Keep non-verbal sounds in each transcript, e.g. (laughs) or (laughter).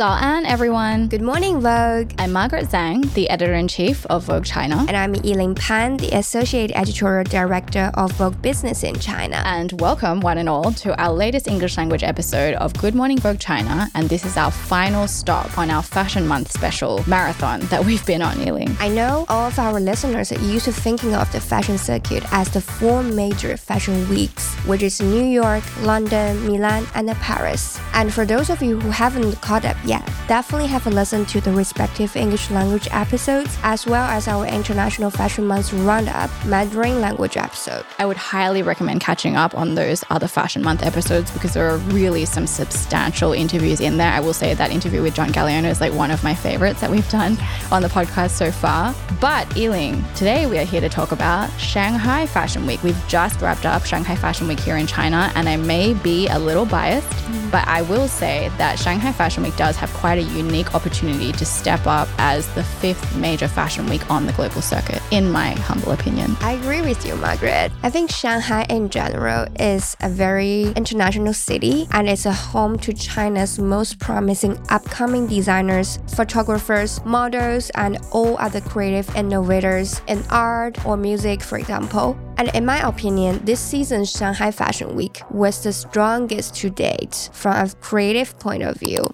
早安, everyone. Good morning, Vogue. I'm Margaret Zhang, the editor in chief of Vogue China. And I'm Yiling Pan, the associate editorial director of Vogue Business in China. And welcome, one and all, to our latest English language episode of Good Morning Vogue China. And this is our final stop on our Fashion Month special marathon that we've been on, Yiling. I know all of our listeners are used to thinking of the fashion circuit as the four major fashion weeks, which is New York, London, Milan, and Paris. And for those of you who haven't caught up yet, definitely have a listen to the respective English language episodes as well as our International Fashion Month roundup Mandarin language episode. I would highly recommend catching up on those other Fashion Month episodes because there are really some substantial interviews in there. I will say that interview with John Galliano is like one of my favorites that we've done on the podcast so far. But Yiling, today we are here to talk about Shanghai Fashion Week. We've just wrapped up Shanghai Fashion Week here in China, and I may be a little biased, mm-hmm. but I will say that Shanghai Fashion Week does have quite a unique opportunity to step up as the fifth major fashion week on the global circuit, in my humble opinion. I agree with you, Margaret. I think Shanghai in general is a very international city and it's a home to China's most promising upcoming designers, photographers, models, and all other creative innovators in art or music, for example. And in my opinion, this season's Shanghai Fashion Week was the strongest to date from a creative point of view.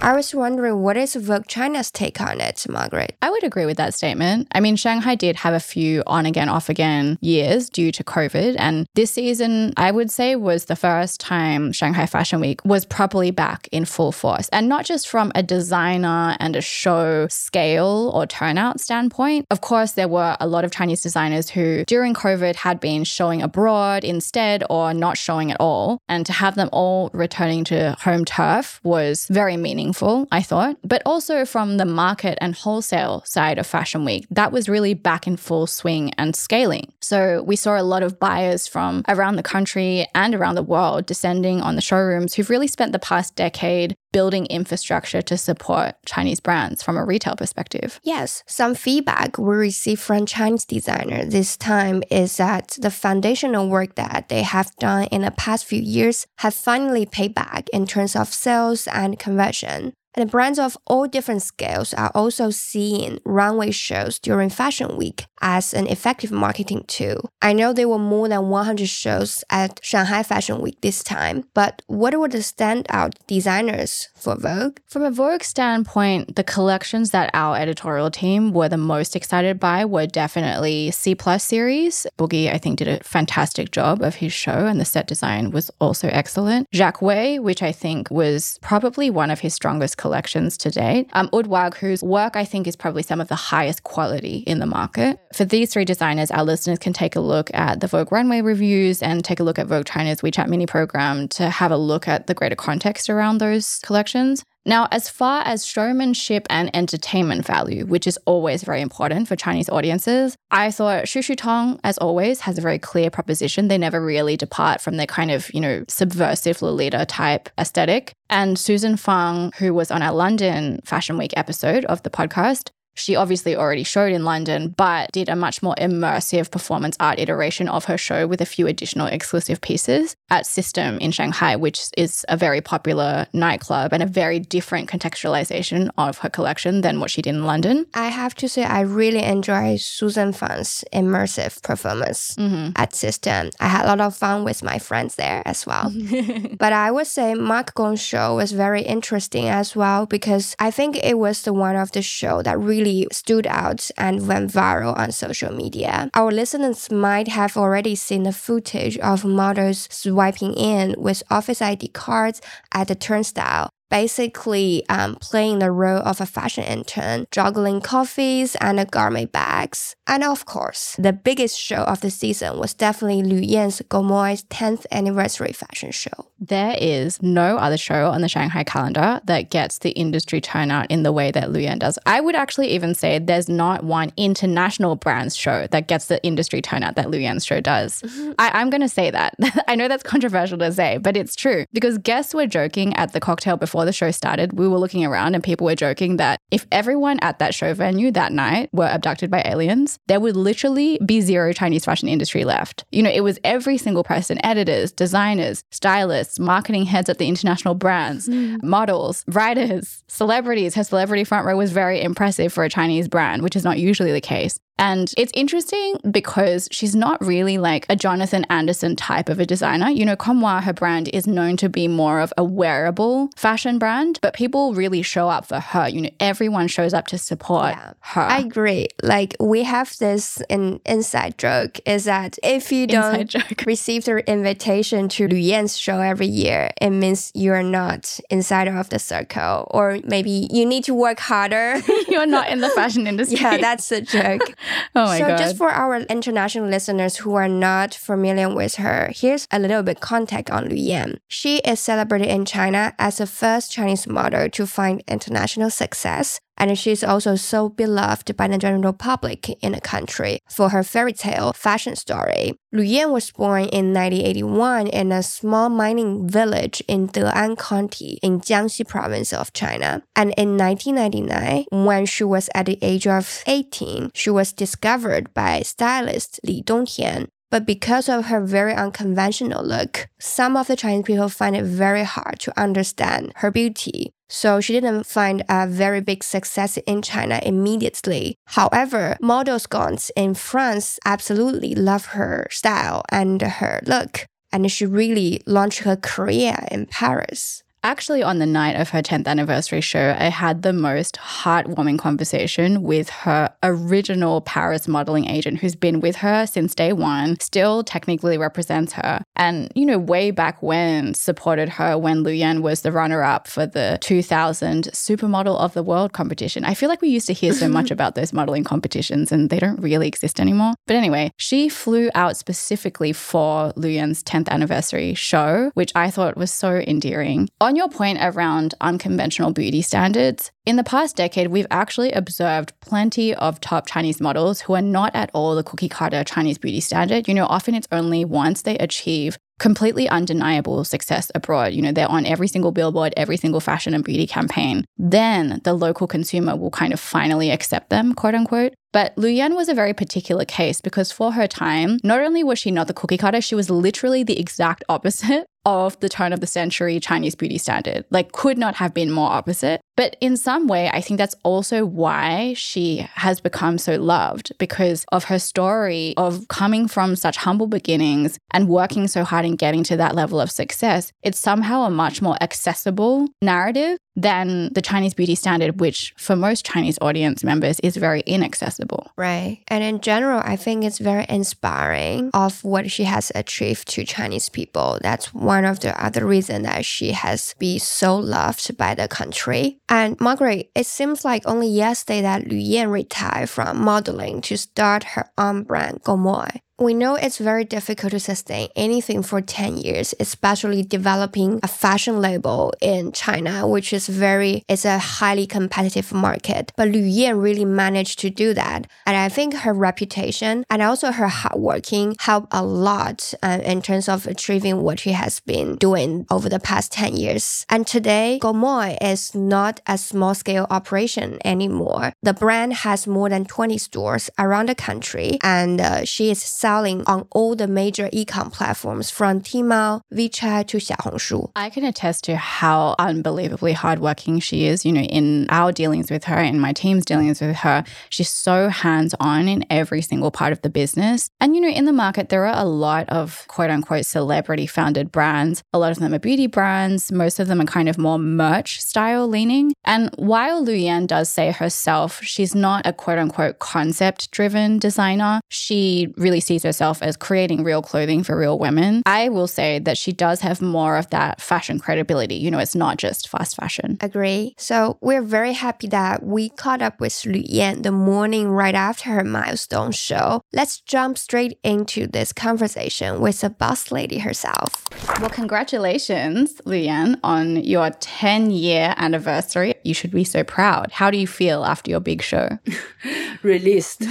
I was wondering what is Vogue China's take on it, Margaret? I would agree with that statement. I mean, Shanghai did have a few on again, off again years due to COVID. And this season, I would say, was the first time Shanghai Fashion Week was properly back in full force. And not just from a designer and a show scale or turnout standpoint. Of course, there were a lot of Chinese designers who, during COVID, had been showing abroad instead or not showing at all. And to have them all returning to home turf was very meaningful, I thought. But also from the market and wholesale side of Fashion Week, that was really back in full swing and scaling. So we saw a lot of buyers from around the country and around the world descending on the showrooms who've really spent the past decade building infrastructure to support Chinese brands from a retail perspective. Yes, some feedback we received from Chinese designers this time is that the foundational work that they have done in the past few years have finally paid back in terms of sales and conversion. And brands of all different scales are also seeing runway shows during Fashion Week as an effective marketing tool. I know there were more than 100 shows at Shanghai Fashion Week this time, but what were the standout designers for Vogue? From a Vogue standpoint, the collections that our editorial team were the most excited by were definitely C Plus series. Boogie, I think, did a fantastic job of his show, and the set design was also excellent. Jacques Wei, which I think was probably one of his strongest collections to date. Um, Uma Wang, whose work I think is probably some of the highest quality in the market. For these three designers, our listeners can take a look at the Vogue Runway reviews and take a look at Vogue China's WeChat mini program to have a look at the greater context around those collections. Now, as far as showmanship and entertainment value, which is always very important for Chinese audiences, I thought Shu Shu Tong, as always, has a very clear proposition. They never really depart from their kind of, you know, subversive Lolita type aesthetic. And Susan Fang, who was on our London Fashion Week episode of the podcast, she obviously already showed in London, but did a much more immersive performance art iteration of her show with a few additional exclusive pieces at System in Shanghai, which is a very popular nightclub and a very different contextualization of her collection than what she did in London. I have to say, I really enjoyed Susan Fang's immersive performance Mhm. at System. I had a lot of fun with my friends there as well. (laughs) but I would say Mark Gong's show was very interesting as well because I think it was the one of the show that really stood out and went viral on social media. Our listeners might have already seen the footage of models swiping in with office ID cards at the turnstile. Basically, um, playing the role of a fashion intern, juggling coffees and gourmet bags. And of course, the biggest show of the season was definitely Lu Yan's Comme Moi's 10th anniversary fashion show. There is no other show on the Shanghai calendar that gets the industry turnout in the way that Lu Yan does. I would actually even say there's not one international brands show that gets the industry turnout that Lu Yan's show does. Mm-hmm. I, I'm going to say that. (laughs) I know that's controversial to say, but it's true because guests were joking at the cocktail before the show started. We were looking around and people were joking that if everyone at that show venue that night were abducted by aliens, there would literally be zero Chinese fashion industry left. You know, it was every single person, editors, designers, stylists, marketing heads at the international brands, mm. models, writers, celebrities. Her celebrity front row was very impressive for a Chinese brand, which is not usually the case. And it's interesting because she's not really like a Jonathan Anderson type of a designer. You know, Comme Moi, her brand is known to be more of a wearable fashion brand, but people really show up for her. You know, everyone shows up to support yeah, her. I agree. Like we have this in inside joke is that if you don't (laughs) receive the invitation to Lu Yan's show every year, it means you're not inside of the circle, or maybe you need to work harder. (laughs) you're not in the (laughs) fashion industry. yeah, that's a joke. (laughs) oh my so God. just for our international listeners who are not familiar with her, here's a little bit context on Lu Yan. She is celebrated in China as the first Chinese model to find international success and she's also so beloved by the general public in the country for her fairy tale fashion story. Lu Yan was born in 1981 in a small mining village in De'an County in Jiangxi province of China. And in 1999, when she was at the age of 18, she was discovered by stylist Li Dongtian but because of her very unconventional look, some of the Chinese people find it very hard to understand her beauty. So she didn't find a very big success in China immediately. However, model scones in France absolutely love her style and her look, and she really launched her career in Paris. Actually, on the night of her 10th anniversary show, I had the most heartwarming conversation with her original Paris modeling agent who's been with her since day one, still technically represents her. And, you know, way back when supported her when Lu Yan was the runner up for the 2000 Supermodel of the World competition. I feel like we used to hear so much (laughs) about those modeling competitions and they don't really exist anymore. But anyway, she flew out specifically for Lu Yan's 10th anniversary show, which I thought was so endearing. On on your point around unconventional beauty standards, in the past decade, we've actually observed plenty of top Chinese models who are not at all the cookie cutter Chinese beauty standard. You know, often it's only once they achieve completely undeniable success abroad. You know, they're on every single billboard, every single fashion and beauty campaign. Then the local consumer will kind of finally accept them, quote unquote. But Lu Yan was a very particular case because for her time, not only was she not the cookie cutter, she was literally the exact opposite (laughs) of the turn of the century Chinese beauty standard. Like, could not have been more opposite. But in some way, I think that's also why she has become so loved because of her story of coming from such humble beginnings and working so hard and getting to that level of success. It's somehow a much more accessible narrative than the Chinese beauty standard, which for most Chinese audience members is very inaccessible. Right. And in general, I think it's very inspiring of what she has achieved to Chinese people. That's one of the other reasons that she has been so loved by the country. And Margaret, it seems like only yesterday that Lu Yan retired from modeling to start her own brand, Comme Moi. We know it's very difficult to sustain anything for 10 years, especially developing a fashion label in China, which is very, it's a highly competitive market. But Lu Yan really managed to do that. And I think her reputation and also her hard working help a lot uh, in terms of achieving what she has been doing over the past 10 years. And today, Comme Moi is not a small scale operation anymore. The brand has more than 20 stores around the country and uh, she is selling selling on all the major e-com platforms from Tmall, WeChat to Xiaohongshu. I can attest to how unbelievably hardworking she is. You know, in our dealings with her, in my team's dealings with her, she's so hands-on in every single part of the business. And you know, in the market, there are a lot of quote unquote celebrity founded brands. A lot of them are beauty brands. Most of them are kind of more merch style leaning. And while Lu Yan does say herself, she's not a quote unquote concept driven designer, she really sees sees herself as creating real clothing for real women, I will say that she does have more of that fashion credibility. You know, it's not just fast fashion. Agree. So we're very happy that we caught up with Lu Yan the morning right after her milestone show. Let's jump straight into this conversation with the boss lady herself. Well, congratulations, Lu Yan, on your 10 year anniversary. You should be so proud. How do you feel after your big show? (laughs) Released,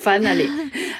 finally.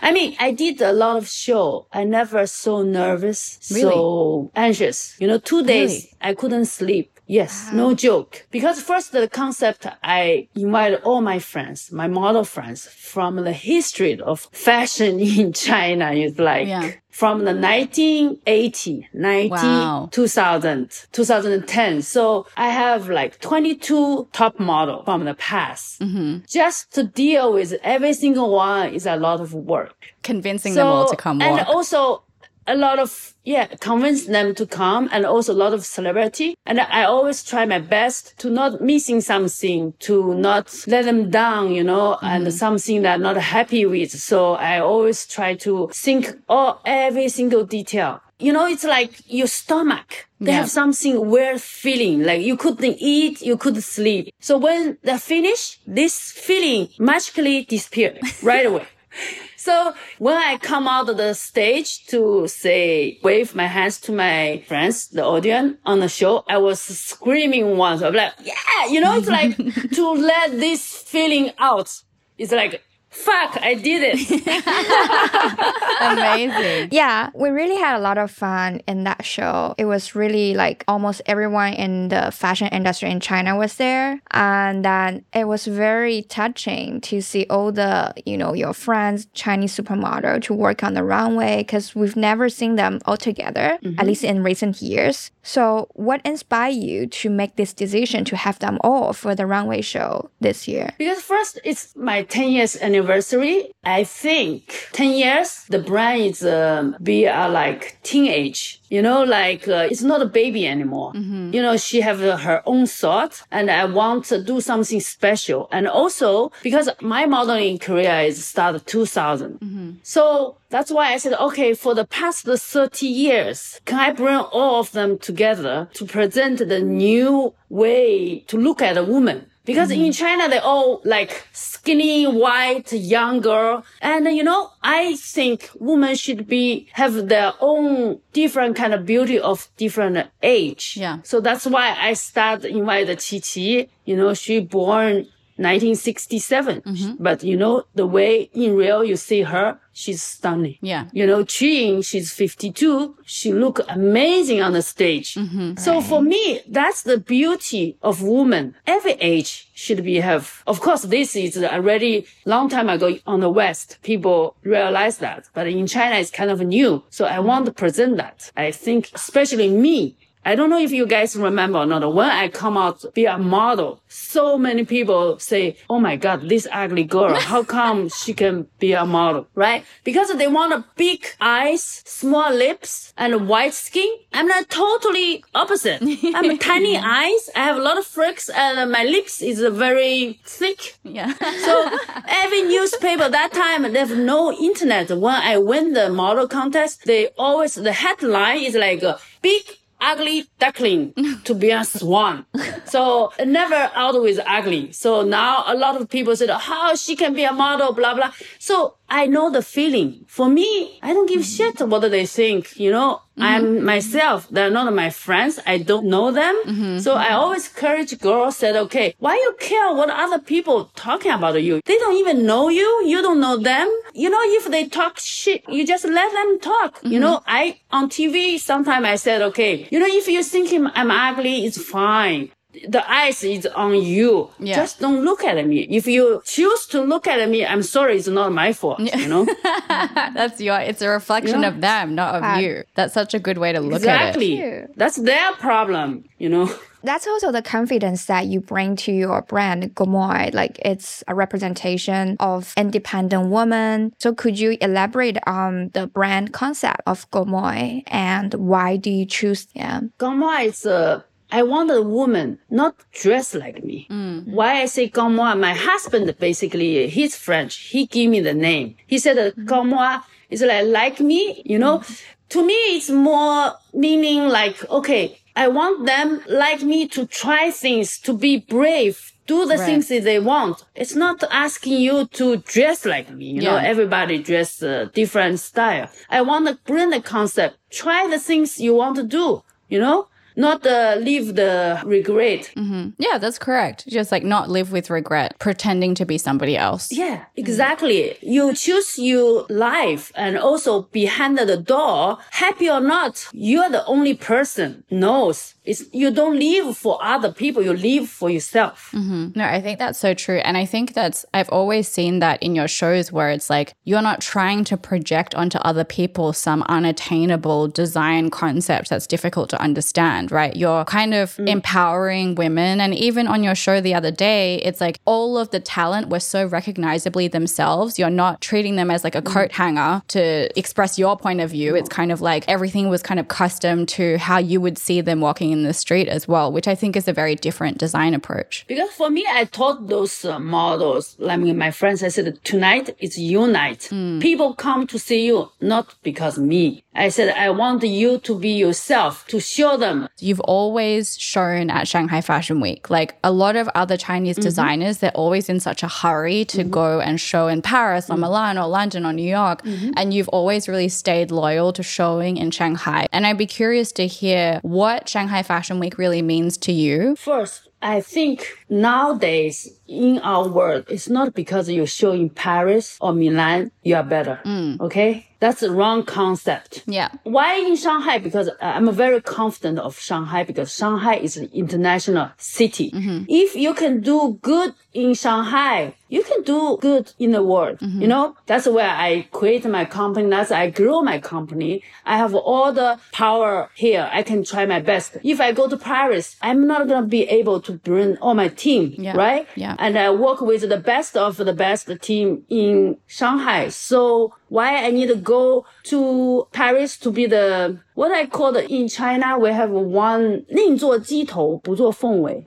I mean, I did did a lot of show. I never so nervous, really? so anxious. You know, two days really? I couldn't sleep Yes, no joke. Because first the concept, I invited all my friends, my model friends from the history of fashion (laughs) in China. It's like Yeah. from the 1980, 90, Wow. 2000, 2010. So I have like 22 top model from the past. Mm-hmm. Just to deal with every single one is a lot of work Convincing them all to come and walk. also a lot of yeah convince them to come and also a lot of celebrity. And i always try my best to not missing something to not let them down you know Mm-hmm. and something that I'm not happy with. So i always try to think all every single detail. You know it's like your stomach. They Yeah. have something weird feeling. Like you couldn't eat you couldn't sleep. So when they finish this feeling magically disappear right away (laughs) so when I come out of the stage to say, wave my hands to my friends, the audience on the show, I was screaming once. I'm like, yeah, you know, it's like (laughs) to let this feeling out. It's like, fuck, I did it. (laughs) Amazing. Yeah, we really had a lot of fun in that show. It was really like almost everyone in the fashion industry in China was there. And then it was very touching to see all the, you know, your friends, Chinese supermodel to work on the runway because we've never seen them all together, at mm-hmm. least in recent years. So, what inspired you to make this decision to have them all for the runway show this year? Because first, it's my 10 years anniversary. I think 10 years, the brand is um, be uh, like teenage. You know, like uh, it's not a baby anymore. You know, she have uh, her own thought, and I want to do something special. And also because my modeling career is started 2000, so that's why I said, okay, for the past 30 years, can I bring all of them together to present the new way to look at a woman? Because in mm-hmm. China, they're all like skinny, white, young girl. And you know, I think women should be, have their own different kind of beauty of different age. Yeah. So that's why I start invite Qi Qi. You know, she born 1967. Mm-hmm. But you know, the way in real you see her, she's stunning. Yeah. You know, Qing, she's 52. She look amazing on the stage. Mm-hmm. So for me, that's the beauty of woman. Every age should be have. Of course, this is already long time ago on the West. People realize that, but in China, it's kind of new. So I want to present that. I think, especially me, I don't know if you guys remember or not. When I come out to be a model, so many people say, "Oh my God, this ugly girl! (laughs) How come she can be a model?" Right? Because they want a big eyes, small lips, and white skin. I'm not totally opposite. I'm tiny (laughs) eyes. I have a lot of freaks, and my lips is very thick. Yeah. So (laughs) every newspaper that time they have no internet. When I win the model contest, they always the headline is like uh, big ugly duckling to be a (laughs) swan. So never always ugly. So now a lot of people said oh, how she can be a model, blah blah. So I know the feeling. For me, I don't give shit what they think. You know, I'm mm-hmm. myself. They're not my friends. I don't know them. Mm-hmm. So I always encourage girls said, okay, why you care what other people talking about you? They don't even know you. You don't know them. You know, if they talk shit, you just let them talk. You mm-hmm. know, I, on TV, sometimes I said, okay, you know, if you think I'm ugly, it's fine the eyes is on you. Yeah. Just don't look at me. If you choose to look at me, I'm sorry, it's not my fault. You know? (laughs) That's your, it's a reflection Yeah. of them, not of you. That's such a good way to look at it. exactly. That's their problem, you know? That's also the confidence that you bring to your brand, Comme Moi. Like it's a representation of independent woman. So could you elaborate on the brand concept of Comme Moi and why do you choose them? Comme Moi is uh, I want a woman not dressed like me. Why I say Comme Moi? My husband basically, he's French. He gave me the name. He said uh, Comme Moi is like like me. You know, to me it's more meaning like okay, I want them like me to try things, to be brave. Do the Right. things that they want. It's not asking you to dress like me. You know, everybody dress uh, different style. I want to bring the concept. Try the things you want to do. You know, not uh, live the regret. Yeah, that's correct. Just like not live with regret, pretending to be somebody else. Yeah, exactly. You choose your life and also behind the door, happy or not, you're the only person knows. It's, you don't live for other people, you live for yourself. Mm-hmm. No, I think that's so true. And I think that's, I've always seen that in your shows where it's like you're not trying to project onto other people some unattainable design concept that's difficult to understand, right? You're kind of mm. empowering women. And even on your show the other day, it's like all of the talent were so recognizably themselves. You're not treating them as like a mm. coat hanger to express your point of view. It's kind of like everything was kind of custom to how you would see them walking in the street as well, which I think is a very different design approach. Because for me, I taught those uh, models, I mean, my friends, I said, tonight it's your night. Hmm. People come to see you, not because me. I said, I want you to be yourself, to show them. You've always shown at Shanghai Fashion Week. Like a lot of other Chinese mm-hmm. designers, they're always in such a hurry to mm-hmm. go and show in Paris or mm-hmm. Milan or London or New York. And you've always really stayed loyal to showing in Shanghai. And I'd be curious to hear what Shanghai Fashion Week really means to you. First, I think nowadays in our world, it's not because you show in Paris or Milan, you are better. Mm. Okay? That's the wrong concept. Yeah. Why in Shanghai? Because I'm very confident of Shanghai because Shanghai is an international city. Mm-hmm. If you can do good in Shanghai, you can do good in the world. You know, that's where I create my company. That's I grow my company. I have all the power here. I can try my best. If I go to Paris, I'm not going to be able to bring all my team, Yeah. right? Yeah. And I work with the best of the best team in Shanghai. So why I need to go to Paris to be the what I call the in China we have one 宁做鸡头不做凤尾.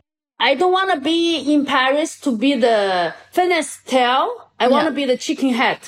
I don't want to be in Paris to be the fitness tail. I want to Yeah. be the chicken head.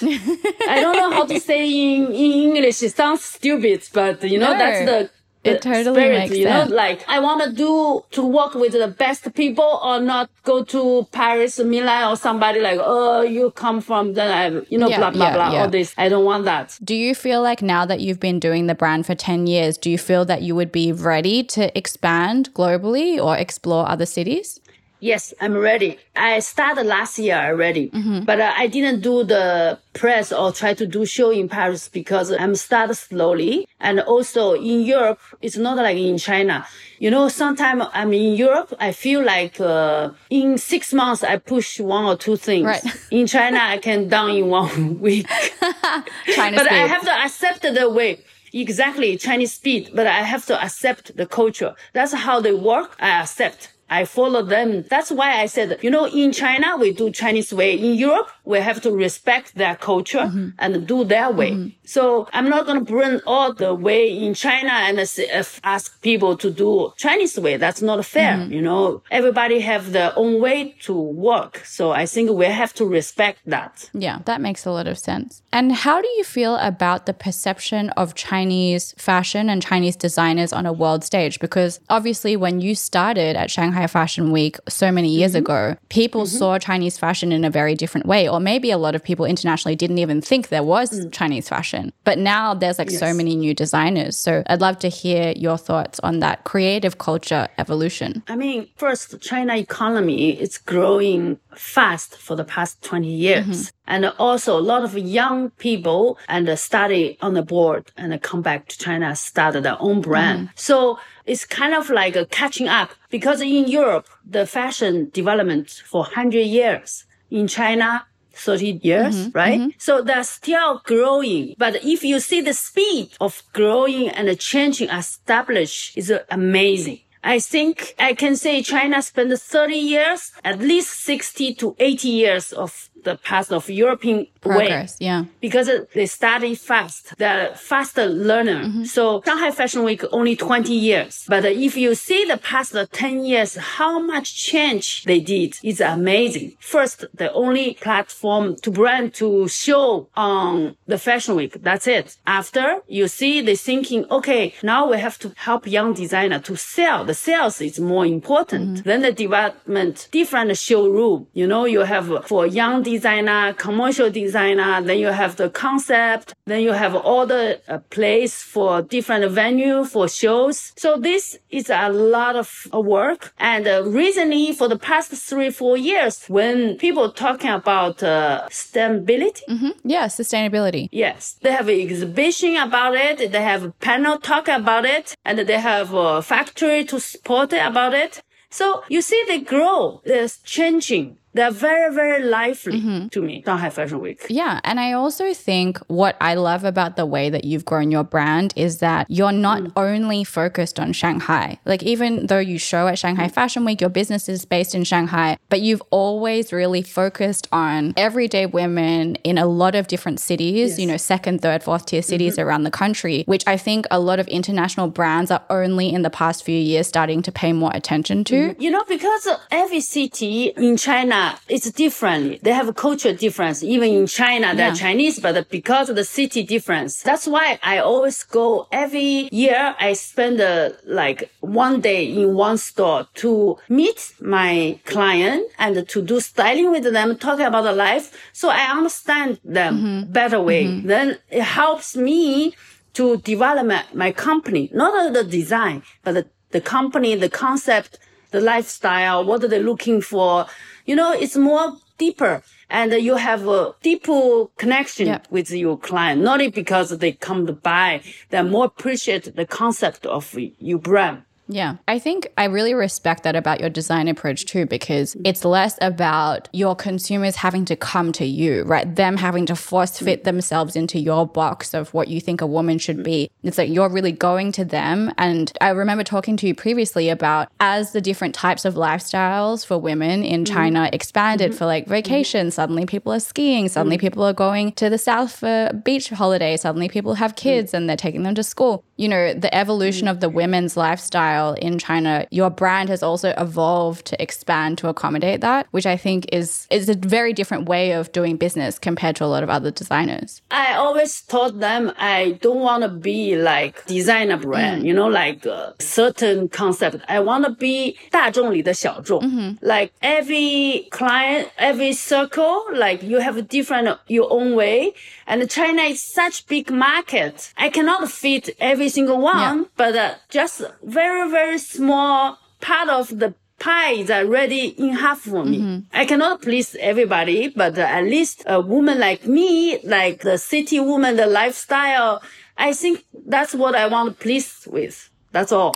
I don't know how to (laughs) say in, in English. It sounds stupid, but you know, No. that's the, It totally spirit, makes you sense. know, like I want to do to work with the best people or not go to Paris, Milan or somebody like, oh, you come from then I, you know, Yeah, blah, blah, yeah, blah, yeah. all this. I don't want that. Do you feel like now that you've been doing the brand for 10 years, do you feel that you would be ready to expand globally or explore other cities? Yes, I'm ready. I started last year already, but uh, I didn't do the press or try to do show in Paris because I'm started slowly. And also in Europe, it's not like in China. You know, sometimes I'm in Europe, I feel like uh, in six months I push one or two things. Right. (laughs) In China, I can done in one (laughs) week. (laughs) China but I have to accept the way. Exactly, Chinese speed, but I have to accept the culture. That's how they work. I accept. I follow them. That's why I said, you know, in China, we do Chinese way. In Europe, we have to respect their culture mm-hmm. and do their way. Mm-hmm. So I'm not going to bring all the way in China and uh, ask people to do Chinese way. That's not fair. Mm-hmm. You know, everybody have their own way to work. So I think we have to respect that. Yeah, that makes a lot of sense. And how do you feel about the perception of Chinese fashion and Chinese designers on a world stage? Because obviously, when you started at Shanghai Fashion Week so many years mm-hmm. ago, people mm-hmm. saw Chinese fashion in a very different way. Or maybe a lot of people internationally didn't even think there was mm. Chinese fashion. But now there's like so many new designers. So I'd love to hear your thoughts on that creative culture evolution. I mean, first, China economy is growing fast for the past 20 years. Mm-hmm. And also a lot of young people and study on the board and come back to China, start their own brand. So it's kind of like uh, catching up because in Europe, the fashion development for 100 years. In China, 30 years, right? So they're still growing. But if you see the speed of growing and changing established is amazing. I think I can say China spent 30 years, at least 60 to 80 years of the past of European way Progress, yeah. because they study fast. They're faster learner. Mm-hmm. So Shanghai Fashion Week only 20 years. But if you see the past 10 years, how much change they did is amazing. First, the only platform to brand to show on the Fashion Week. That's it. After you see they thinking, okay, now we have to help young designer to sell. The sales is more important. Mm-hmm. Then the development, different showroom. You know, you have for young designer, commercial designer, then you have the concept, then you have all the uh, place for different venue for shows. So this is a lot of uh, work. And uh, recently, for the past three, four years, when people talking about uh, sustainability, mm-hmm. yeah, sustainability. Yes, they have an exhibition about it. They have a panel talk about it, and they have a factory to support it about it. So you see, they grow. They're changing they're very, very lively mm-hmm. to me, Shanghai Fashion Week. Yeah. And I also think what I love about the way that you've grown your brand is that you're not mm. only focused on Shanghai. Like, even though you show at Shanghai Fashion Week, your business is based in Shanghai, but you've always really focused on everyday women in a lot of different cities, yes. you know, second, third, fourth tier cities mm-hmm. around the country, which I think a lot of international brands are only in the past few years starting to pay more attention to. Mm-hmm. You know, because every city in China it's different. They have a cultural difference. Even in China, they're yeah. Chinese, but because of the city difference, that's why I always go every year. I spend uh, like one day in one store to meet my client and to do styling with them, talking about the life. So I understand them mm-hmm. better way. Mm-hmm. Then it helps me to develop my, my company, not the design, but the, the company, the concept, the lifestyle, what are they looking for? You know, it's more deeper and you have a deeper connection yeah. with your client, not because they come to buy, they more appreciate the concept of your brand. Yeah. I think I really respect that about your design approach too, because it's less about your consumers having to come to you, right? Them having to force fit themselves into your box of what you think a woman should be. It's like you're really going to them. And I remember talking to you previously about as the different types of lifestyles for women in mm-hmm. China expanded mm-hmm. for like vacation, suddenly people are skiing, suddenly mm-hmm. people are going to the south for beach holiday, suddenly people have kids and they're taking them to school. You know, the evolution of the women's lifestyle style in China, your brand has also evolved to expand to accommodate that, which I think is is a very different way of doing business compared to a lot of other designers. I always told them I don't want to be like designer brand, mm. you know, like a certain concept. I want to be 大众里的小众. Mm-hmm. Like every client, every circle, like you have a different your own way. and China is such big market. I cannot fit every single one, yeah. but uh, just very very, small part of the pie is already in half for me. Mm-hmm. I cannot please everybody, but at least a woman like me, like the city woman, the lifestyle, I think that's what I want to please with. That's all.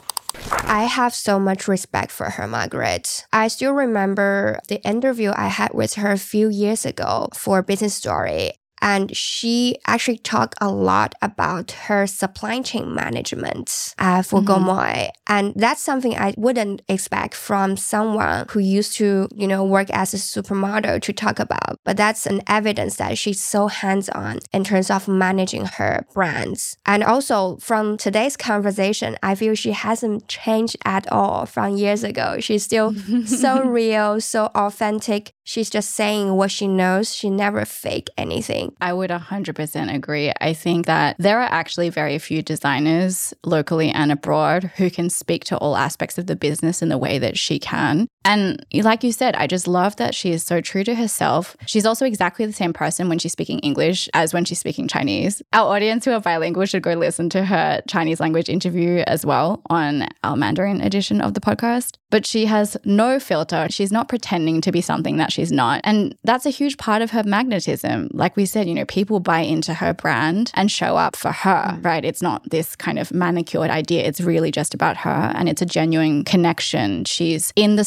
I have so much respect for her, Margaret. I still remember the interview I had with her a few years ago for Business Story and she actually talked a lot about her supply chain management uh, for mm-hmm. And that's something I wouldn't expect from someone who used to, you know, work as a supermodel to talk about. But that's an evidence that she's so hands-on in terms of managing her brands. And also from today's conversation, I feel she hasn't changed at all from years ago. She's still (laughs) so real, so authentic. She's just saying what she knows. She never fake anything. I would 100% agree. I think that there are actually very few designers locally and abroad who can speak to all aspects of the business in the way that she can. And like you said, I just love that she is so true to herself. She's also exactly the same person when she's speaking English as when she's speaking Chinese. Our audience who are bilingual should go listen to her Chinese language interview as well on our Mandarin edition of the podcast. But she has no filter. She's not pretending to be something that she's not. And that's a huge part of her magnetism. Like we said, you know, people buy into her brand and show up for her, mm. right? It's not this kind of manicured idea. It's really just about her and it's a genuine connection. She's in the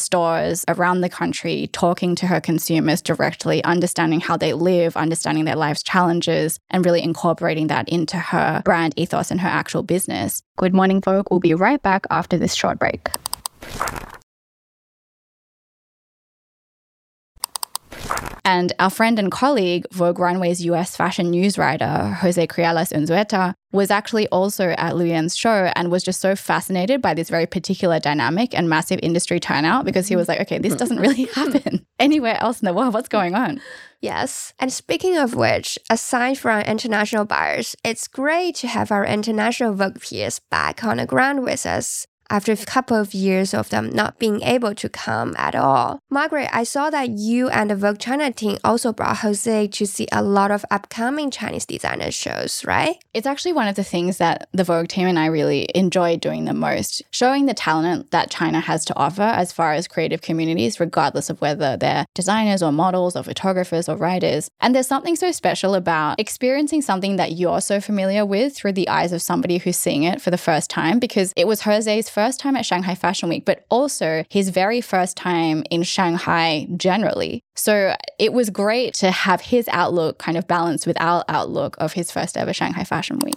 around the country talking to her consumers directly, understanding how they live, understanding their life's challenges, and really incorporating that into her brand ethos and her actual business. Good morning, Vogue. We'll be right back after this short break. And our friend and colleague, Vogue Runway's US fashion news writer, Jose Criales-Unzuêta, was actually also at Lu Yan's show and was just so fascinated by this very particular dynamic and massive industry turnout because he was like, okay, this doesn't really mm-hmm. happen (laughs) anywhere else in the world. What's going on? Yes. And speaking of which, aside from international buyers, it's great to have our international Vogue peers back on the ground with us. After a couple of years of them not being able to come at all. Margaret, I saw that you and the Vogue China team also brought Jose to see a lot of upcoming Chinese designer shows, right? It's actually one of the things that the Vogue team and I really enjoy doing the most, showing the talent that China has to offer as far as creative communities, regardless of whether they're designers or models or photographers or writers. And there's something so special about experiencing something that you're so familiar with through the eyes of somebody who's seeing it for the first time, because it was Jose's first time at Shanghai Fashion Week, but also his very first time in Shanghai generally. So it was great to have his outlook kind of balanced with our outlook of his first ever Shanghai Fashion Week.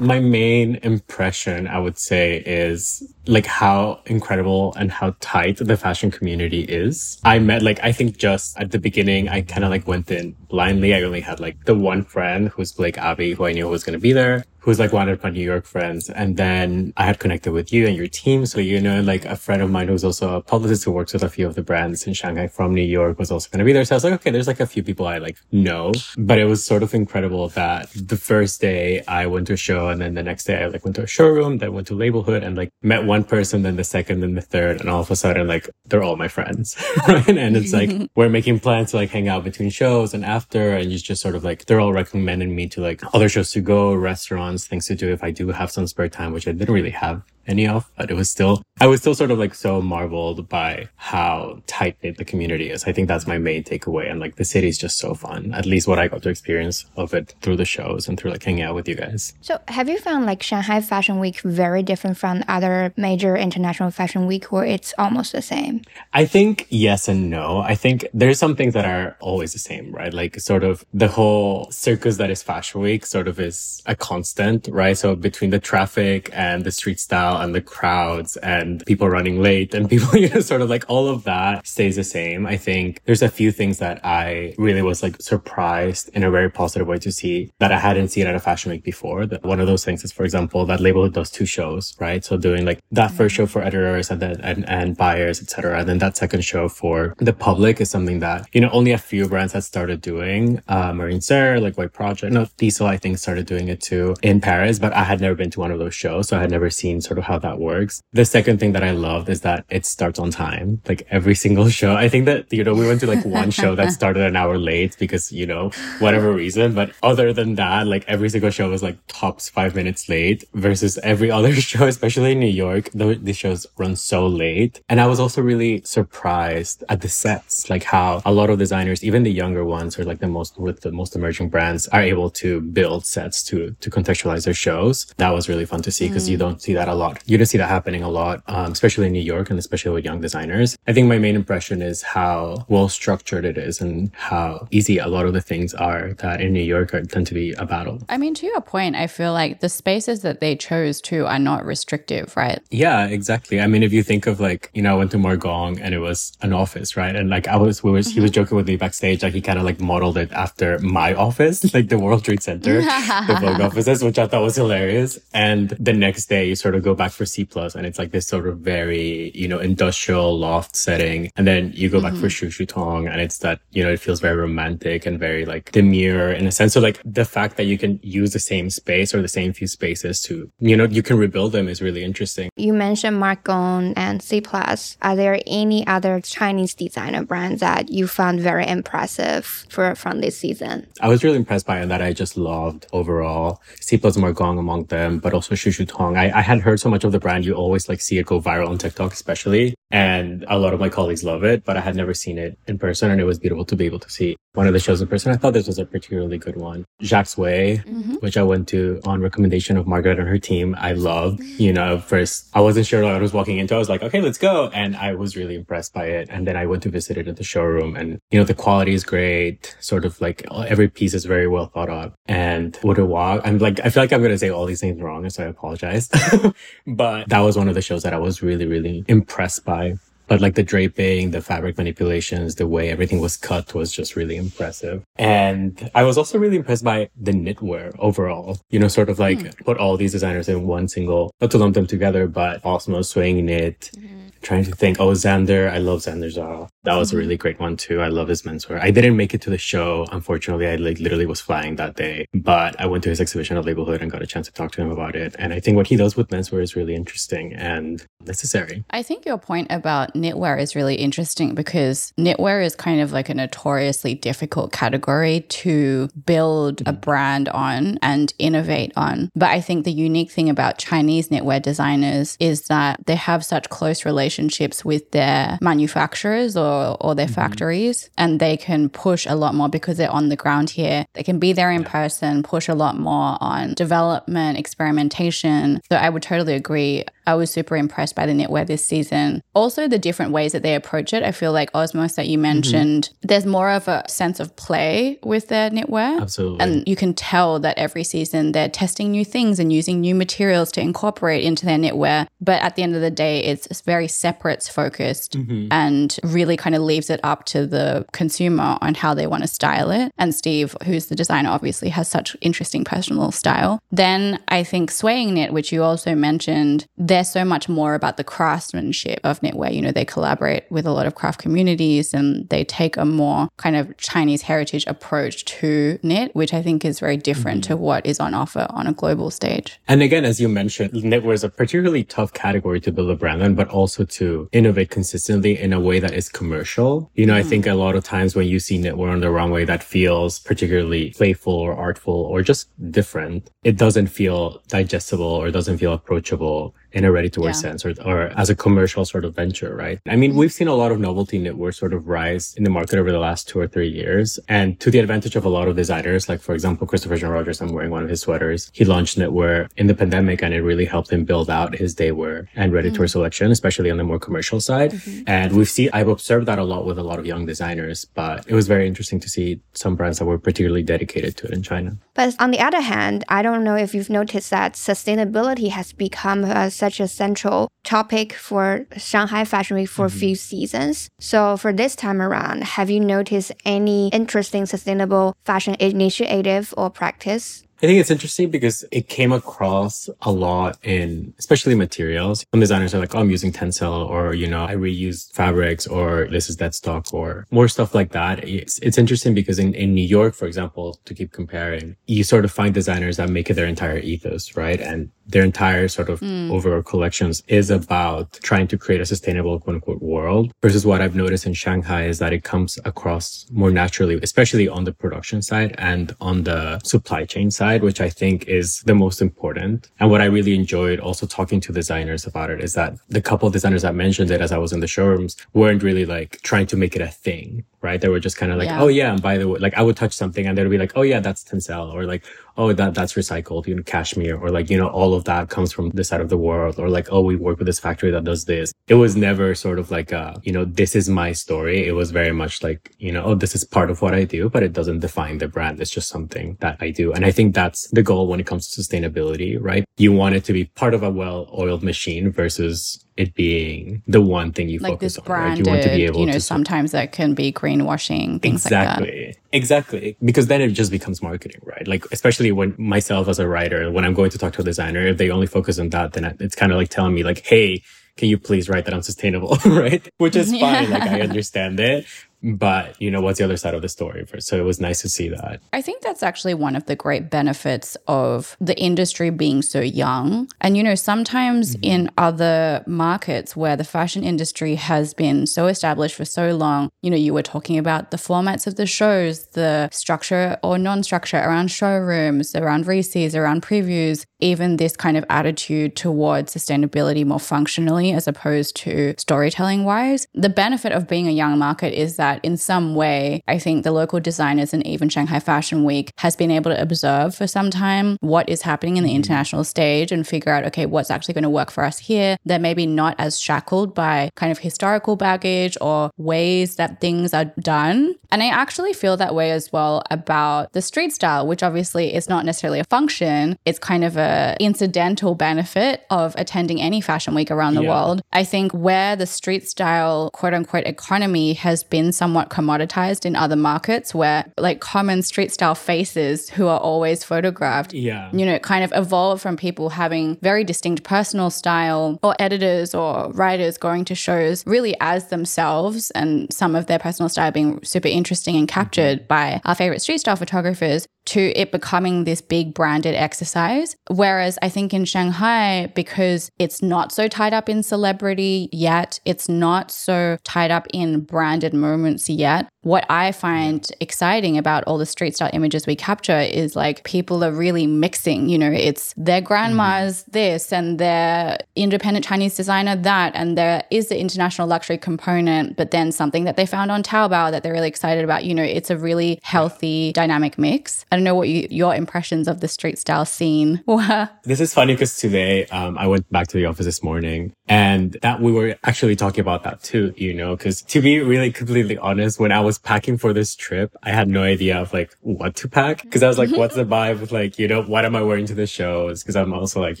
My main impression, I would say, is like how incredible and how tight the fashion community is. I met like I think just at the beginning I kind of like went in blindly. I only had like the one friend who's Blake Abbie who I knew was going to be there who's like one of my New York friends. And then I had connected with you and your team. So, you know, like a friend of mine who's also a publicist who works with a few of the brands in Shanghai from New York was also going to be there. So I was like, okay, there's like a few people I like know, but it was sort of incredible that the first day I went to a show and then the next day I like went to a showroom, then went to Labelhood and like met one person, then the second, then the third. And all of a sudden, like they're all my friends. (laughs) right. And it's like, (laughs) we're making plans to like hang out between shows and after. And you just sort of like, they're all recommending me to like other shows to go, restaurants things to do if I do have some spare time, which I didn't really have any of, but it was still, I was still sort of like so marveled by how tight knit the community is. I think that's my main takeaway. And like the city is just so fun. At least what I got to experience of it through the shows and through like hanging out with you guys. So have you found like Shanghai Fashion Week very different from other major international fashion week or it's almost the same? I think yes and no. I think there's some things that are always the same, right? Like sort of the whole circus that is fashion week sort of is a constant, right? So between the traffic and the street style and the crowds and people running late and people, (laughs) you know, sort of like all of that stays the same. I think there's a few things that I really was like surprised in a very positive way to see that I hadn't seen at a fashion week before. That one of those things is, for example, that label does two shows, right? So doing like that first show for editors and then, and, and buyers, etc. And then that second show for the public is something that, you know, only a few brands had started doing. Uh, Marine Serre, like Y/Project, no, Diesel, I think started doing it too in Paris, but I had never been to one of those shows. So I had never seen sort of of how that works. The second thing that I loved is that it starts on time. Like every single show. I think that, you know, we went to like one show that (laughs) started an hour late because, you know, whatever reason. But other than that, like every single show was like tops five minutes late versus every (laughs) other show, especially in New York. The, the shows run so late. And I was also really surprised at the sets, like how a lot of designers, even the younger ones or like the most with the most emerging brands are able to build sets to, to contextualize their shows. That was really fun to see because mm. you don't see that a lot lot. You don't see that happening a lot, um, especially in New York and especially with young designers. I think my main impression is how well structured it is and how easy a lot of the things are that in New York are, tend to be a battle. I mean, to your point, I feel like the spaces that they chose to are not restrictive, right? Yeah, exactly. I mean, if you think of like, you know, I went to Mark Gong and it was an office, right? And like I was, we was, mm-hmm. he was mm-hmm. joking with me backstage, like he kind of like modeled it after my office, (laughs) like the World Trade Center, the Vogue (laughs) offices, which I thought was hilarious. And the next day you sort of go back for C plus and it's like this sort of very, you know, industrial loft setting. And then you go mm-hmm. back for mm-hmm. Shu Shu Tong and it's that, you know, it feels very romantic and very like demure in a sense. So like the fact that you can use the same space or the same few spaces to, you know, you can rebuild them is really interesting. You mentioned Mark Gong and C plus. Are there any other Chinese designer brands that you found very impressive for from this season? I was really impressed by it that I just loved overall. C plus Mark Gong among them, but also Shu Shu Tong. I, I had heard so much of the brand, you always like see it go viral on TikTok, especially. And a lot of my colleagues love it, but I had never seen it in person and it was beautiful to be able to see one of the shows in person. I thought this was a particularly good one. Jacques Wei, mm-hmm. which I went to on recommendation of Margaret and her team. I loved, you know, first I wasn't sure what I was walking into. I was like, okay, let's go. And I was really impressed by it. And then I went to visit it at the showroom and, you know, the quality is great. Sort of like every piece is very well thought out. And would it walk? I'm like, I feel like I'm going to say all these things wrong. So I apologize. (laughs) but that was one of the shows that I was really, really impressed by. But like the draping, the fabric manipulations, the way everything was cut was just really impressive. And I was also really impressed by the knitwear overall. You know, sort of like mm. put all these designers in one single, not to lump them together, but Osmo swaying knit. Mm-hmm trying to think, oh, Xander, I love Xander Zha. That was a really great one too. I love his menswear. I didn't make it to the show. Unfortunately, I like literally was flying that day, but I went to his exhibition at Labelhood and got a chance to talk to him about it. And I think what he does with menswear is really interesting and necessary. I think your point about knitwear is really interesting because knitwear is kind of like a notoriously difficult category to build a brand on and innovate on. But I think the unique thing about Chinese knitwear designers is that they have such close relationships with their manufacturers or, or their mm-hmm. factories and they can push a lot more because they're on the ground here. They can be there in person, push a lot more on development, experimentation. So I would totally agree. I was super impressed by the knitwear this season. Also, the different ways that they approach it. I feel like Osmos that you mm-hmm. mentioned, there's more of a sense of play with their knitwear. Absolutely. And you can tell that every season they're testing new things and using new materials to incorporate into their knitwear. But at the end of the day, it's very separates focused mm-hmm. and really kind of leaves it up to the consumer on how they want to style it. And Steve, who's the designer, obviously has such interesting personal style. Then I think Swaying Knit, which you also mentioned, they're so much more about the craftsmanship of knitwear. You know, they collaborate with a lot of craft communities and they take a more kind of Chinese heritage approach to knit, which I think is very different mm-hmm. to what is on offer on a global stage. And again, as you mentioned, knitwear is a particularly tough category to build a brand on, but also to innovate consistently in a way that is commercial. You know, I think mm-hmm. a lot of times when you see knitwear on the runway that feels particularly playful or artful or just different, it doesn't feel digestible or doesn't feel approachable in a ready to wear Yeah. sense or, or as a commercial sort of venture, right? I mean, we've seen a lot of novelty knitwear sort of rise in the market over the last two or three years. And to the advantage of a lot of designers, like for example, Christopher John Rogers, I'm wearing one of his sweaters. He launched knitwear in the pandemic and it really helped him build out his day wear and ready to wear selection, especially on the more commercial side. And we've seen, I've observed that a lot with a lot of young designers, but it was very interesting to see some brands that were particularly dedicated to it in China. But on the other hand, I don't know if you've noticed that sustainability has become uh, such a central topic for Shanghai Fashion Week for a few mm-hmm. seasons. So for this time around, have you noticed any interesting sustainable fashion initiative or practice? I think it's interesting because it came across a lot in, especially materials. Some designers are like, oh, I'm using Tencel or, you know, I reuse fabrics or this is dead stock or more stuff like that. It's, it's interesting because in, in New York, for example, to keep comparing, you sort of find designers that make it their entire ethos, right? And their entire sort of hmm. overall collections is about trying to create a sustainable quote unquote world versus what I've noticed in Shanghai is that it comes across more naturally, especially on the production side and on the supply chain side, which I think is the most important. And what I really enjoyed also talking to designers about it is that the couple of designers that mentioned it as I was in the showrooms weren't really like trying to make it a thing, right? They were just kind of like, Yeah. oh yeah, and by the way, like I would touch something and they'd be like, oh yeah, that's Tencel or like, oh that that's recycled, you know, cashmere or like, you know, all of that comes from this side of the world or like, oh, we work with this factory that does this. It was never sort of like a, you know, this is my story. It was very much like, you know, oh, this is part of what I do, but it doesn't define the brand. It's just something that I do. And I think that's the goal when it comes to sustainability, right? You want it to be part of a well-oiled machine versus it being the one thing you Like focus this on. right? You want to be able you know, to sometimes that can be greenwashing, things like that. exactly exactly because then it just becomes marketing right like especially when myself as a writer when i'm going to talk to a designer if they only focus on that then it's kind of like telling me like hey can you please write that i'm sustainable (laughs) right which is fine (laughs) like i understand it but you know what's the other side of the story so it was nice to see that I think that's actually one of the great benefits of the industry being so young. And, you know, sometimes mm-hmm. in other markets where the fashion industry has been so established for so long, you know, you were talking about the formats of the shows, the structure or non structure around showrooms, around resees, around previews, even this kind of attitude towards sustainability more functionally as opposed to storytelling wise. The benefit of being a young market is that in some way, I think the local designers and even Shanghai Fashion Week has been able to observe for some time what is happening in the mm-hmm. international stage and figure out, okay, what's actually going to work for us here. They're maybe not as shackled by kind of historical baggage or ways that things are done. And I actually feel that way as well about the street style, which obviously is not necessarily a function. It's kind of a incidental benefit of attending any fashion week around the Yeah. world. I think where the street style quote unquote economy has been somewhat commoditized in other markets where like common street style faces who are always photographed. Yeah. You know, kind of evolved from people having very distinct personal style or editors or writers going to shows really as themselves and some of their personal style being super interesting and captured mm-hmm. by our favorite street style photographers to it becoming this big branded exercise. Whereas I think in Shanghai, because it's not so tied up in celebrity yet, it's not so tied up in branded moments yet. What I find exciting about all the street style images we capture is like people are really mixing, you know, it's their grandma's mm. this and their independent Chinese designer that, and there is the international luxury component, but then something that they found on Taobao that they're really excited about. You know, it's a really healthy, dynamic mix. I don't know what you, your impressions of the street style scene were. This is funny because today um, I went back to the office this morning and that we were actually talking about that too, you know, because to be really completely honest, when I was packing for this trip, I had no idea of like what to pack because I was like, what's the (laughs) vibe with like, you know, what am I wearing to the shows? Because I'm also like,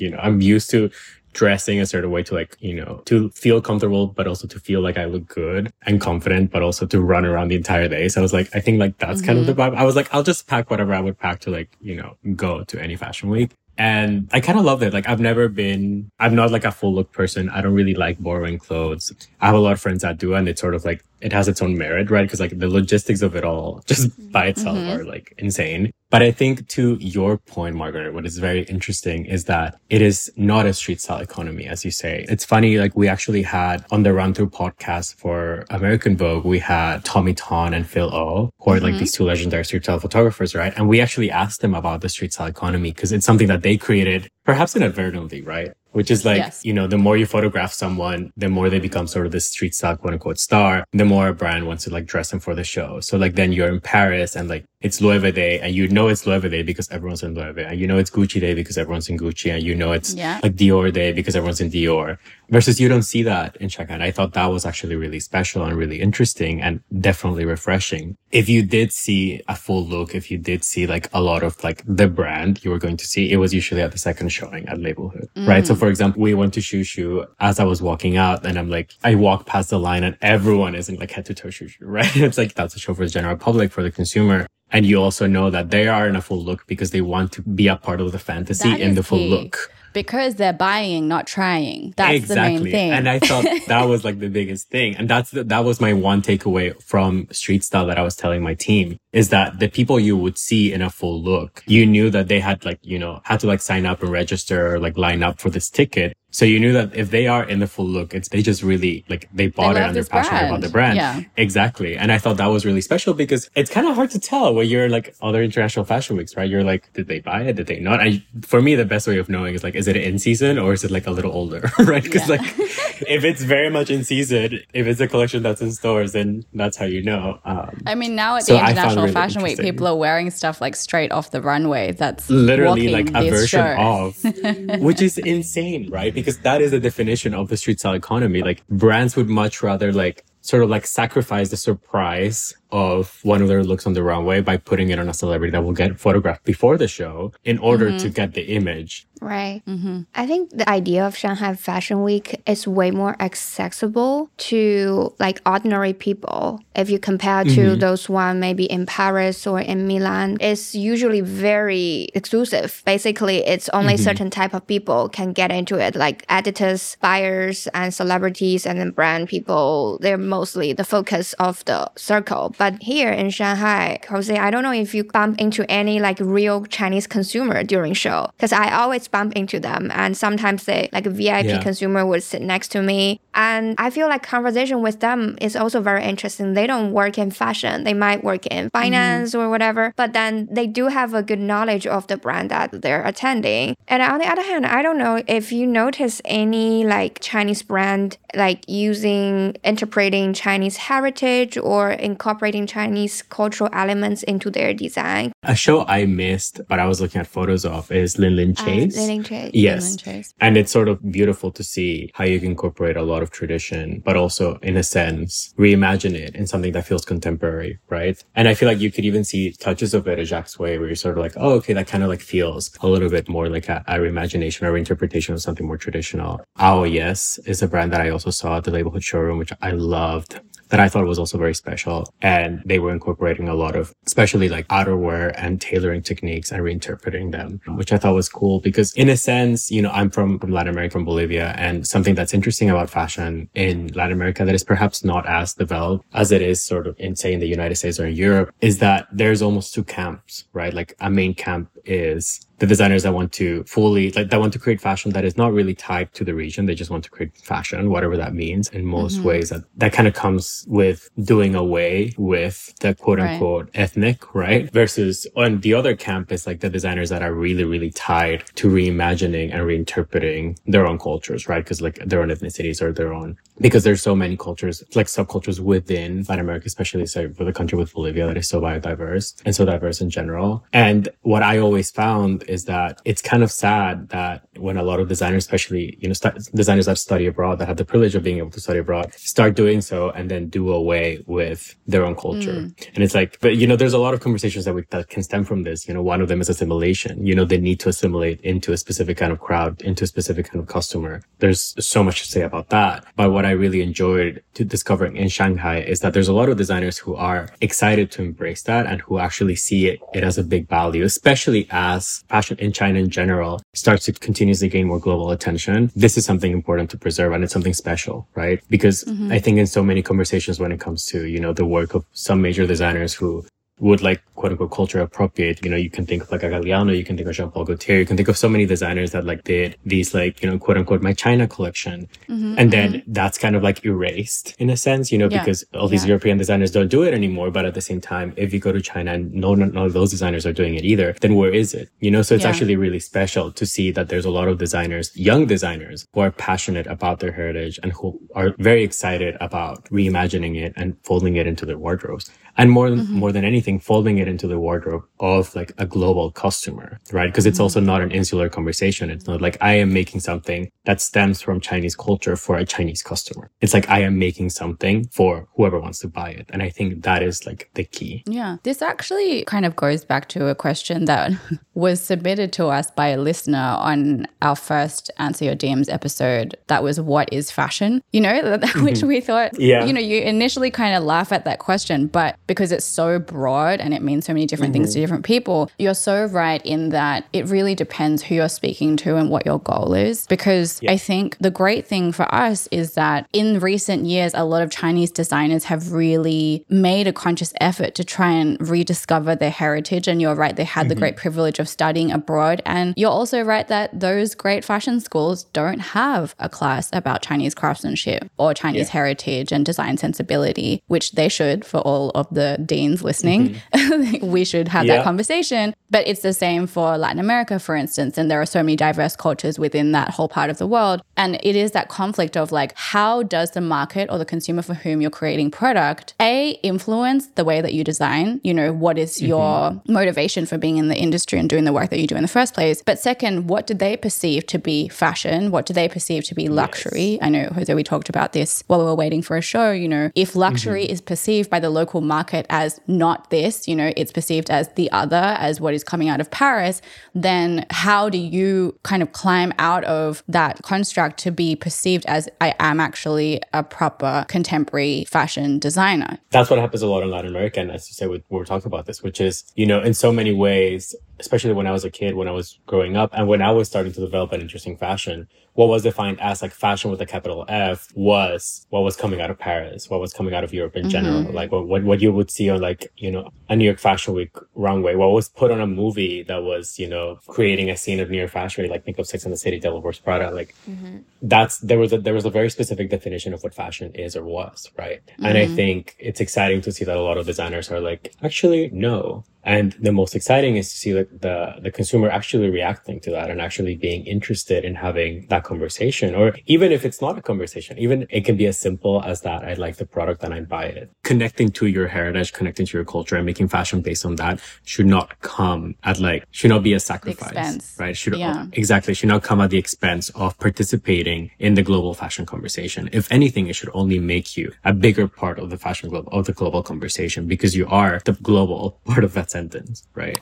you know, I'm used to dressing a certain way to like, you know, to feel comfortable, but also to feel like I look good and confident, but also to run around the entire day. So I was like, I think like that's mm-hmm. kind of the mm-hmm. vibe. I was like, I'll just pack whatever I would pack to like, you know, go to any fashion week. And I kind of love it. Like I've never been, I'm not like a full look person. I don't really like borrowing clothes. I have a lot of friends that do, and it's sort of like, it has its own merit, right? Cause like the logistics of it all just by itself mm-hmm. are like insane. But I think to your point, Margaret, what is very interesting is that it is not a street style economy, as you say. It's funny, like we actually had on the run through podcast for American Vogue, we had Tommy Ton and Phil O, who are mm-hmm. like these two legendary street style photographers, right? And we actually asked them about the street style economy because it's something that they created perhaps inadvertently, right? which is like, yes. you know, the more you photograph someone, the more they become sort of this street style quote unquote star, the more a brand wants to like dress them for the show. So like then you're in Paris and like it's Loewe Day and you know it's Loewe Day because everyone's in Loewe and you know it's Gucci Day because everyone's in Gucci and you know it's yeah. like Dior Day because everyone's in Dior versus you don't see that in Shanghai. I thought that was actually really special and really interesting and definitely refreshing. If you did see a full look, if you did see like a lot of like the brand you were going to see, it was usually at the second showing at Labelhood, mm. right? So for example, we went to Shu Shu as I was walking out and I'm like, I walk past the line and everyone is in like head to toe Shu Shu, (laughs) right? it's like that's a show for the general public, for the consumer. And you also know that they are in a full look because they want to be a part of the fantasy that in the full key. look because they're buying, not trying. That's exactly. the main thing. And I thought (laughs) that was like the biggest thing. And that's the, that was my one takeaway from street style that I was telling my team is that the people you would see in a full look, you knew that they had like, you know, had to like sign up and register or like line up for this ticket. So you knew that if they are in the full look, it's they just really like they bought they it and they're passionate brand. about the brand. Yeah. Exactly. And I thought that was really special because it's kind of hard to tell when you're like other international fashion weeks, right? You're like, did they buy it? Did they not? And for me, the best way of knowing is like, is it in season or is it like a little older, (laughs) right? Because yeah. like if it's very much in season, if it's a collection that's in stores, then that's how you know. Um, I mean, now at so the International really Fashion Week, people are wearing stuff like straight off the runway. That's literally like a version of, (laughs) which is insane, right? Because that is the definition of the street style economy. Like brands would much rather like sort of like sacrifice the surprise of one of their looks on the runway by putting it on a celebrity that will get photographed before the show in order mm-hmm. to get the image. Right. Mm-hmm. I think the idea of Shanghai Fashion Week is way more accessible to like ordinary people. If you compare to mm-hmm. those one maybe in Paris or in Milan, it's usually very exclusive. Basically, it's only mm-hmm. certain type of people can get into it, like editors, buyers, and celebrities, and then brand people. They're mostly the focus of the circle. But here in Shanghai, Jose, I don't know if you bump into any like real Chinese consumer during show because I always bump into them. And sometimes they, like a VIP yeah. consumer would sit next to me. And I feel like conversation with them is also very interesting. They don't work in fashion. They might work in finance mm-hmm. or whatever, but then they do have a good knowledge of the brand that they're attending. And on the other hand, I don't know if you notice any like Chinese brand like using interpreting Chinese heritage or incorporating Chinese cultural elements into their design. A show I missed, but I was looking at photos of is Lin Lin Chase. Uh, Lin Lin Chase. Yes. Lin Chase. And it's sort of beautiful to see how you can incorporate a lot of tradition, but also in a sense, reimagine it in something that feels contemporary, right? And I feel like you could even see touches of it at Jacques Wei where you're sort of like, oh, okay, that kind of like feels a little bit more like a, a reimagination or reinterpretation of something more traditional. Ao Yes is a brand that I also saw at the Labelhood showroom, which I loved that I thought was also very special. And they were incorporating a lot of, especially like outerwear and tailoring techniques and reinterpreting them, which I thought was cool because in a sense, you know, I'm from, from Latin America, from Bolivia, and something that's interesting about fashion in Latin America that is perhaps not as developed as it is sort of in, say, in the United States or in Europe is that there's almost two camps, right? Like a main camp is the designers that want to fully like that want to create fashion that is not really tied to the region they just want to create fashion whatever that means in most mm-hmm. ways that that kind of comes with doing away with the quote unquote right. ethnic right versus on the other camp is like the designers that are really really tied to reimagining and reinterpreting their own cultures right because like their own ethnicities or their own because there's so many cultures like subcultures within Latin America especially say for the country with Bolivia that is so biodiverse and so diverse in general and what I always found is that it's kind of sad that when a lot of designers, especially, you know, st- designers that study abroad, that have the privilege of being able to study abroad, start doing so and then do away with their own culture. Mm. And it's like, but you know, there's a lot of conversations that we, that can stem from this. You know, one of them is assimilation. You know, they need to assimilate into a specific kind of crowd, into a specific kind of customer. There's so much to say about that. But what I really enjoyed to discovering in Shanghai is that there's a lot of designers who are excited to embrace that and who actually see it, it as a big value, especially as fashion in China in general starts to continuously gain more global attention. This is something important to preserve and it's something special, right? Because mm-hmm. I think in so many conversations when it comes to, you know, the work of some major designers who would like quote unquote culture appropriate. You know, you can think of like a Galliano, you can think of Jean Paul Gaultier, you can think of so many designers that like did these like, you know, quote unquote my China collection. Mm-hmm, and then mm-hmm. that's kind of like erased in a sense, you know, yeah. because all these yeah. European designers don't do it anymore. But at the same time, if you go to China and no, none of those designers are doing it either, then where is it? You know, so it's yeah. actually really special to see that there's a lot of designers, young designers who are passionate about their heritage and who are very excited about reimagining it and folding it into their wardrobes and more than mm-hmm. more than anything folding it into the wardrobe of like a global customer right because it's mm-hmm. also not an insular conversation it's not like i am making something that stems from chinese culture for a chinese customer it's like i am making something for whoever wants to buy it and i think that is like the key yeah this actually kind of goes back to a question that (laughs) was submitted to us by a listener on our first answer your dms episode that was what is fashion you know (laughs) which mm-hmm. we thought yeah you know you initially kind of laugh at that question but because it's so broad and it means so many different mm-hmm. things to mm-hmm. Different people. You're so right in that it really depends who you're speaking to and what your goal is. Because yeah. I think the great thing for us is that in recent years, a lot of Chinese designers have really made a conscious effort to try and rediscover their heritage. And you're right, they had mm-hmm. the great privilege of studying abroad. And you're also right that those great fashion schools don't have a class about Chinese craftsmanship or Chinese yeah. heritage and design sensibility, which they should for all of the deans listening, mm-hmm. (laughs) we should have yeah. that conversation. But it's the same for Latin America, for instance. And there are so many diverse cultures within that whole part of the world. And it is that conflict of like, how does the market or the consumer for whom you're creating product, A, influence the way that you design? You know, what is mm-hmm. your motivation for being in the industry and doing the work that you do in the first place? But second, what do they perceive to be fashion? What do they perceive to be luxury? Yes. I know, Jose, we talked about this while we were waiting for a show. You know, if luxury mm-hmm. is perceived by the local market as not this, you know, it's perceived as the other, as what is coming out of Paris, then how do you kind of climb out of that construct to be perceived as I am actually a proper contemporary fashion designer? That's what happens a lot in Latin America. And as you say, we we're talking about this, which is, you know, in so many ways, especially when I was a kid, when I was growing up, and when I was starting to develop an interest in fashion, what was defined as like fashion with a capital F was what was coming out of Paris, what was coming out of Europe in mm-hmm. general, like what, what, you would see on like, you know, a New York Fashion Week runway, what was put on a movie that was, you know, creating a scene of New York Fashion Week, like think of Sex and the City, Devil Wears Prada, like mm-hmm. that's, there was a, there was a very specific definition of what fashion is or was, right? Mm-hmm. And I mm-hmm. think it's exciting to see that a lot of designers are like, actually, no, and the most exciting is to see like the, the consumer actually reacting to that and actually being interested in having that conversation. Or even if it's not a conversation, even it can be as simple as that. I like the product and I buy it. Connecting to your heritage, connecting to your culture and making fashion based on that should not come at like, should not be a sacrifice, right? Should yeah. exactly, should not come at the expense of participating in the global fashion conversation. If anything, it should only make you a bigger part of the fashion global, of the global conversation because you are the global (laughs) part of that sentence, right?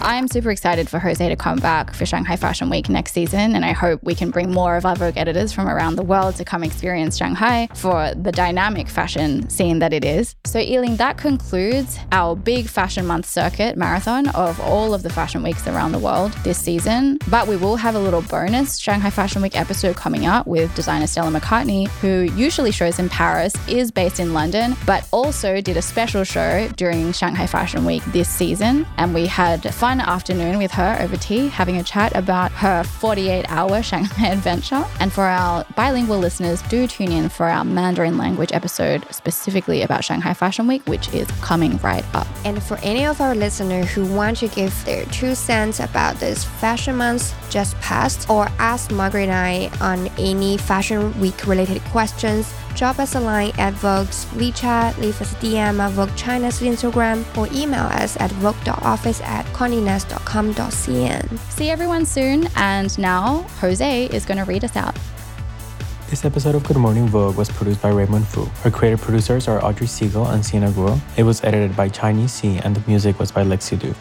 I'm super excited for Jose to come back for Shanghai Fashion Week next season, and I hope we can bring more of our Vogue editors from around the world to come experience Shanghai for the dynamic fashion scene that it is. So, Yiling, that concludes our big Fashion Month circuit marathon of all of the fashion weeks around the world this season. But we will have a little bonus Shanghai Fashion Week episode coming up with designer Stella McCartney, who usually shows in Paris, is based in London, but also did a special show during Shanghai Fashion Week this season. And we had a fun afternoon with her over tea, having a chat about her 48 hour (laughs) Shanghai adventure. And for our bilingual listeners, do tune in for our Mandarin language episode specifically about Shanghai Fashion Week, which is coming right up. And for any of our listeners who want to give their two cents about this fashion month just passed or ask Margaret and I on any fashion week related questions, drop us a line at Vogue's WeChat, leave us a DM at Vogue China's Instagram, or email us at vogue.office at condenast.com.cn. See everyone soon. And now Jose is going to read us out. This episode of Good Morning Vogue was produced by Raymond Fu. Our creative producers are Audrey Siegel and Sienna Guo. It was edited by Chinese C, and the music was by Lexi Du.